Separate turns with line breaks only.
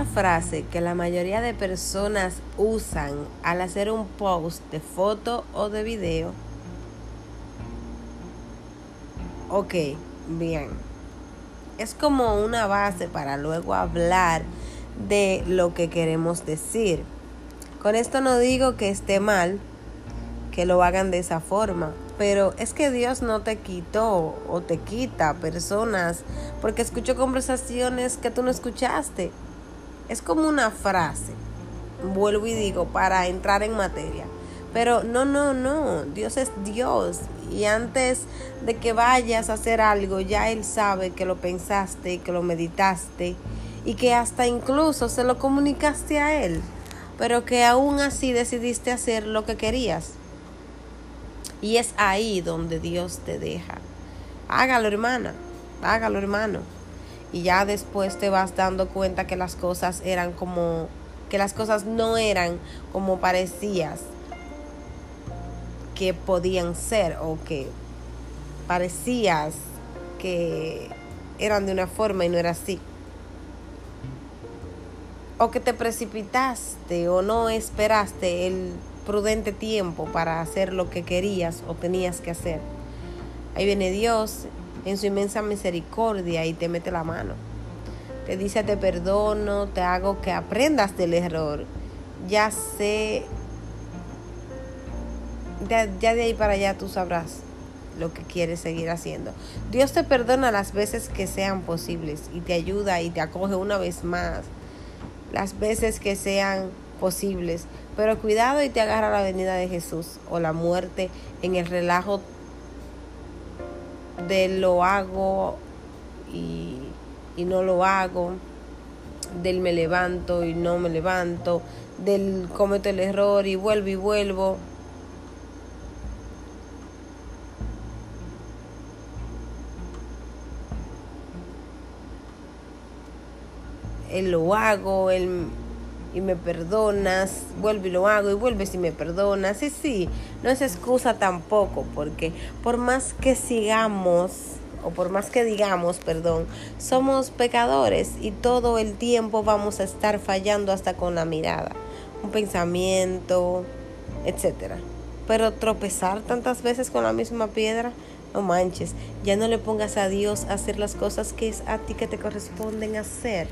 esa frase que la mayoría de personas usan al hacer un post de foto o de video. Ok, bien. Es como una base para luego hablar de lo que queremos decir. Con esto no digo que esté mal que lo hagan de esa forma, pero es que Dios no te quitó o te quita personas porque escucho conversaciones que tú no escuchaste. Es como una frase, vuelvo y digo, para entrar en materia. Pero no, no, no, Dios es Dios. Y antes de que vayas a hacer algo, ya Él sabe que lo pensaste, que lo meditaste y que hasta incluso se lo comunicaste a Él, pero que aún así decidiste hacer lo que querías. Y es ahí donde Dios te deja. Hágalo, hermana. Hágalo, hermano. Y ya después te vas dando cuenta que las cosas eran como que las cosas no eran como parecías que podían ser o que parecías que eran de una forma y no era así. O que te precipitaste o no esperaste el prudente tiempo para hacer lo que querías o tenías que hacer. Ahí viene Dios en su inmensa misericordia y te mete la mano. Te dice te perdono, te hago que aprendas del error. Ya sé, ya, ya de ahí para allá tú sabrás lo que quieres seguir haciendo. Dios te perdona las veces que sean posibles y te ayuda y te acoge una vez más. Las veces que sean posibles. Pero cuidado y te agarra la venida de Jesús o la muerte en el relajo de lo hago y, y no lo hago, del me levanto y no me levanto, del cometo el error y vuelvo y vuelvo. Él lo hago, él y me perdonas, vuelvo y lo hago y vuelves y me perdonas. Y sí, no es excusa tampoco, porque por más que sigamos, o por más que digamos, perdón, somos pecadores y todo el tiempo vamos a estar fallando hasta con la mirada, un pensamiento, etcétera. Pero tropezar tantas veces con la misma piedra, no manches, ya no le pongas a Dios a hacer las cosas que es a ti que te corresponden hacer.